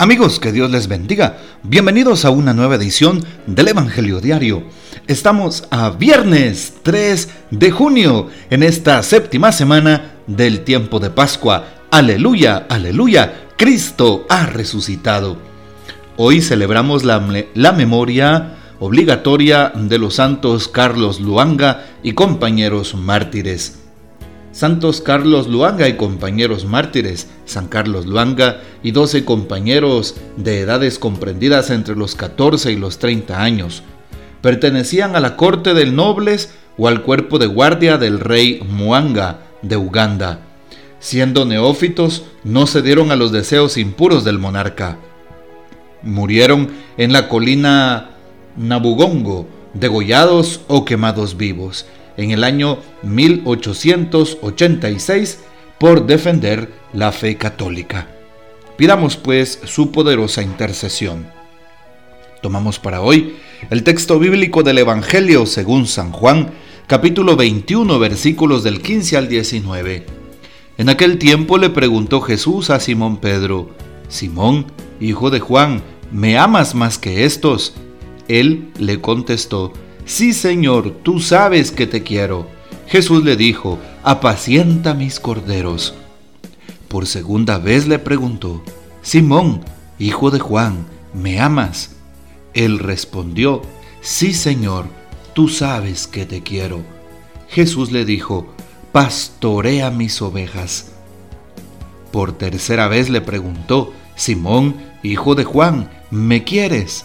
Amigos, que Dios les bendiga. Bienvenidos a una nueva edición del Evangelio Diario. Estamos a viernes 3 de junio en esta séptima semana del tiempo de Pascua. Aleluya, aleluya, Cristo ha resucitado. Hoy celebramos la, la memoria obligatoria de los santos Carlos Luanga y compañeros mártires. Santos Carlos Luanga y compañeros mártires, San Carlos Luanga y 12 compañeros de edades comprendidas entre los 14 y los 30 años. Pertenecían a la corte del nobles o al cuerpo de guardia del rey Muanga de Uganda. Siendo neófitos, no cedieron a los deseos impuros del monarca. Murieron en la colina Nabugongo, degollados o quemados vivos en el año 1886 por defender la fe católica. Pidamos pues su poderosa intercesión. Tomamos para hoy el texto bíblico del Evangelio según San Juan, capítulo 21, versículos del 15 al 19. En aquel tiempo le preguntó Jesús a Simón Pedro, Simón, hijo de Juan, ¿me amas más que estos? Él le contestó, Sí, Señor, tú sabes que te quiero. Jesús le dijo, apacienta mis corderos. Por segunda vez le preguntó, Simón, hijo de Juan, ¿me amas? Él respondió, Sí, Señor, tú sabes que te quiero. Jesús le dijo, pastorea mis ovejas. Por tercera vez le preguntó, Simón, hijo de Juan, ¿me quieres?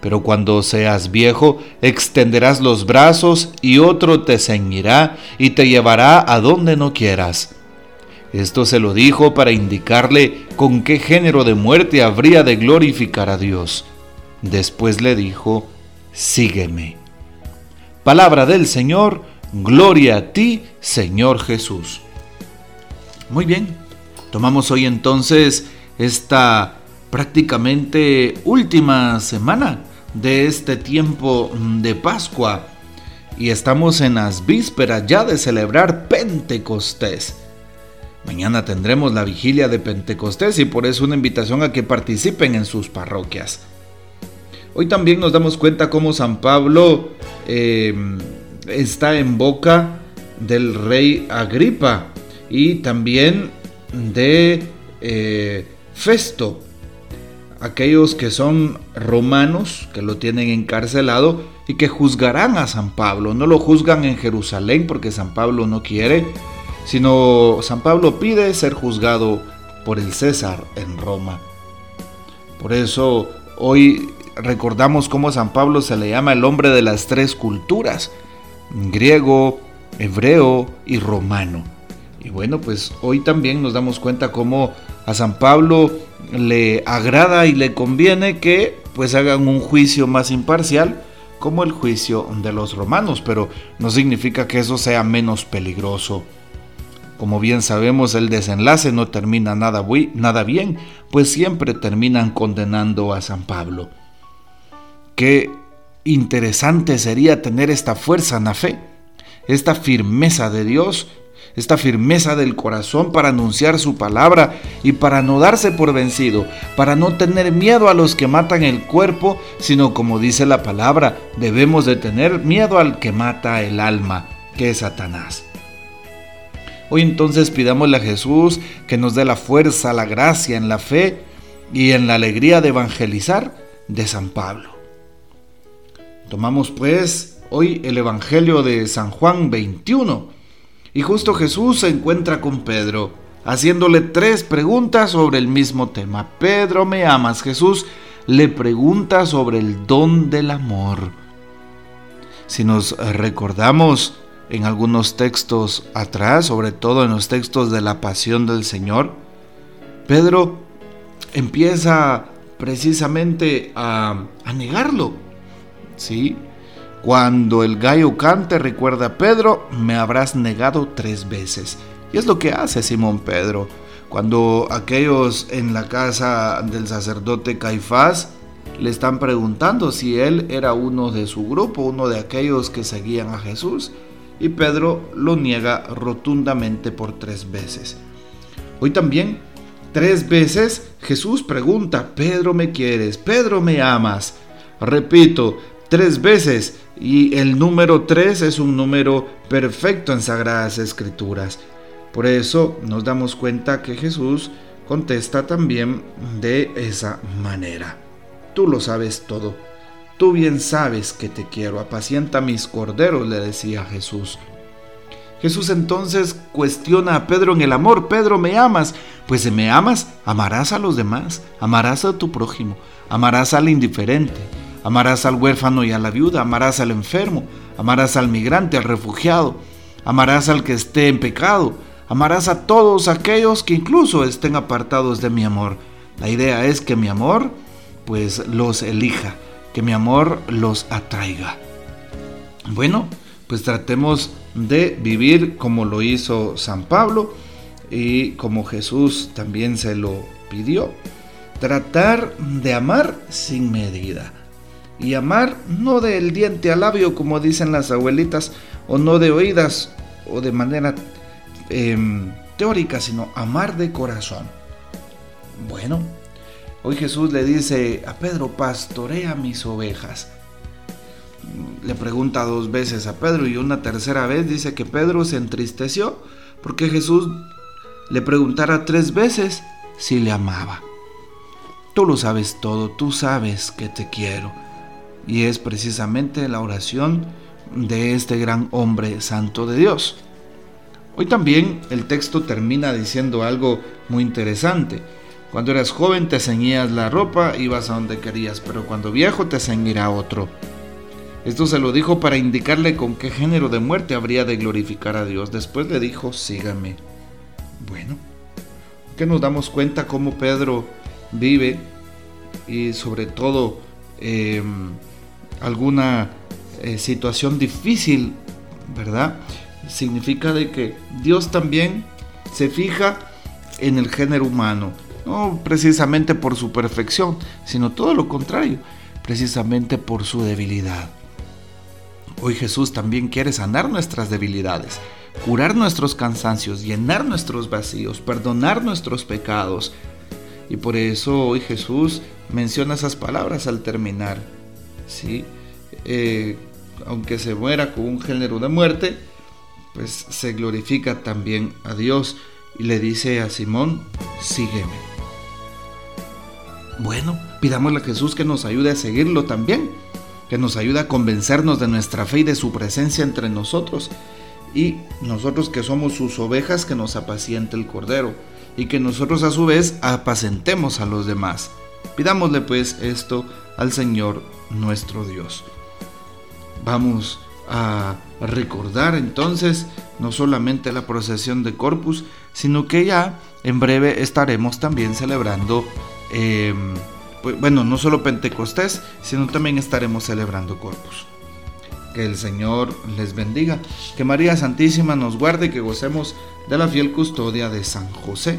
pero cuando seas viejo, extenderás los brazos y otro te ceñirá y te llevará a donde no quieras. Esto se lo dijo para indicarle con qué género de muerte habría de glorificar a Dios. Después le dijo, sígueme. Palabra del Señor, gloria a ti, Señor Jesús. Muy bien, tomamos hoy entonces esta prácticamente última semana de este tiempo de Pascua y estamos en las vísperas ya de celebrar Pentecostés. Mañana tendremos la vigilia de Pentecostés y por eso una invitación a que participen en sus parroquias. Hoy también nos damos cuenta cómo San Pablo em, está en boca del rey Agripa y también de eh, Festo, aquellos que son romanos, que lo tienen encarcelado y que juzgarán a San Pablo. No lo juzgan en Jerusalén porque San Pablo no quiere, sino San Pablo pide ser juzgado por el César en Roma. Por eso hoy recordamos cómo San Pablo se le llama el hombre de las tres culturas, griego, hebreo y romano. Y bueno, pues hoy también nos damos cuenta cómo a San Pablo le agrada y le conviene que pues hagan un juicio más imparcial como el juicio de los romanos, pero no significa que eso sea menos peligroso. Como bien sabemos, el desenlace no termina nada, nada bien, pues siempre terminan condenando a San Pablo. Qué interesante sería tener esta fuerza en la fe, esta firmeza de Dios esta firmeza del corazón para anunciar su palabra y para no darse por vencido, para no tener miedo a los que matan el cuerpo, sino como dice la palabra, debemos de tener miedo al que mata el alma, que es Satanás. Hoy entonces pidámosle a Jesús que nos dé la fuerza, la gracia en la fe y en la alegría de evangelizar de San Pablo. Tomamos pues hoy el Evangelio de San Juan 21 y justo Jesús se encuentra con Pedro, haciéndole tres preguntas sobre el mismo tema. Pedro, ¿me amas? Jesús le pregunta sobre el don del amor. Si nos recordamos en algunos textos atrás, sobre todo en los textos de la pasión del Señor, Pedro empieza precisamente a, a negarlo. ¿Sí? Cuando el gallo cante, recuerda Pedro, me habrás negado tres veces. Y es lo que hace Simón Pedro. Cuando aquellos en la casa del sacerdote Caifás le están preguntando si él era uno de su grupo, uno de aquellos que seguían a Jesús, y Pedro lo niega rotundamente por tres veces. Hoy también, tres veces Jesús pregunta, Pedro me quieres, Pedro me amas. Repito, tres veces, y el número tres es un número perfecto en Sagradas Escrituras. Por eso nos damos cuenta que Jesús contesta también de esa manera. Tú lo sabes todo. Tú bien sabes que te quiero. Apacienta mis corderos, le decía Jesús. Jesús entonces cuestiona a Pedro en el amor. Pedro, ¿me amas? Pues si me amas, amarás a los demás, amarás a tu prójimo, amarás al indiferente, amarás al huérfano y a la viuda, amarás al enfermo, amarás al migrante, al refugiado, amarás al que esté en pecado, amarás a todos aquellos que incluso estén apartados de mi amor. La idea es que mi amor pues los elija, que mi amor los atraiga. Bueno, pues tratemos de vivir como lo hizo San Pablo y como Jesús también se lo pidió. Tratar de amar sin medida. Y amar no del diente al labio, como dicen las abuelitas, o no de oídas o de manera em, teórica, sino amar de corazón. Bueno, Hoy Jesús le dice a Pedro, pastorea mis ovejas. Le pregunta dos veces a Pedro y una tercera vez dice que Pedro se entristeció porque Jesús le preguntara tres veces si le amaba. Tú lo sabes todo, tú sabes que te quiero. Y es precisamente la oración de este gran hombre santo de Dios. Hoy también el texto termina diciendo algo muy interesante. Cuando eras joven te ceñías la ropa, ibas a donde querías, pero cuando viejo te ceñirá otro. Esto se lo dijo para indicarle con qué género de muerte habría de glorificar a Dios. Después le dijo, sígame. Bueno, que nos damos cuenta cómo Pedro vive y sobre todo em, alguna eh, situación difícil, ¿verdad? Significa de que Dios también se fija en el género humano no precisamente por su perfección, sino todo lo contrario, precisamente por su debilidad. Hoy Jesús también quiere sanar nuestras debilidades, curar nuestros cansancios, llenar nuestros vacíos, perdonar nuestros pecados. Y por eso hoy Jesús menciona esas palabras al terminar. ¿Sí? Eh, aunque se muera con un género de muerte, pues se glorifica también a Dios y le dice a Simón, sígueme. Bueno, pidámosle a Jesús que nos ayude a seguirlo también, que nos ayude a convencernos de nuestra fe y de su presencia entre nosotros. Y nosotros que somos sus ovejas, que nos apaciente el Cordero y que nosotros a su vez apacentemos a los demás. Pidámosle pues esto al Señor nuestro Dios. Vamos a recordar entonces no solamente la procesión de Corpus, sino que ya en breve estaremos también celebrando Em, pues, bueno, no solo Pentecostés, sino también estaremos celebrando Corpus. Que el Señor les bendiga, que María Santísima nos guarde que gocemos de la fiel custodia de San José.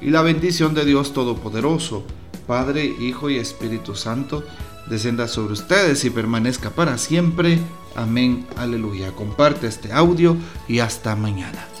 Y la bendición de Dios Todopoderoso, Padre, Hijo y Espíritu Santo, descienda sobre ustedes y permanezca para siempre. Amén, aleluya. Comparte este audio y hasta mañana.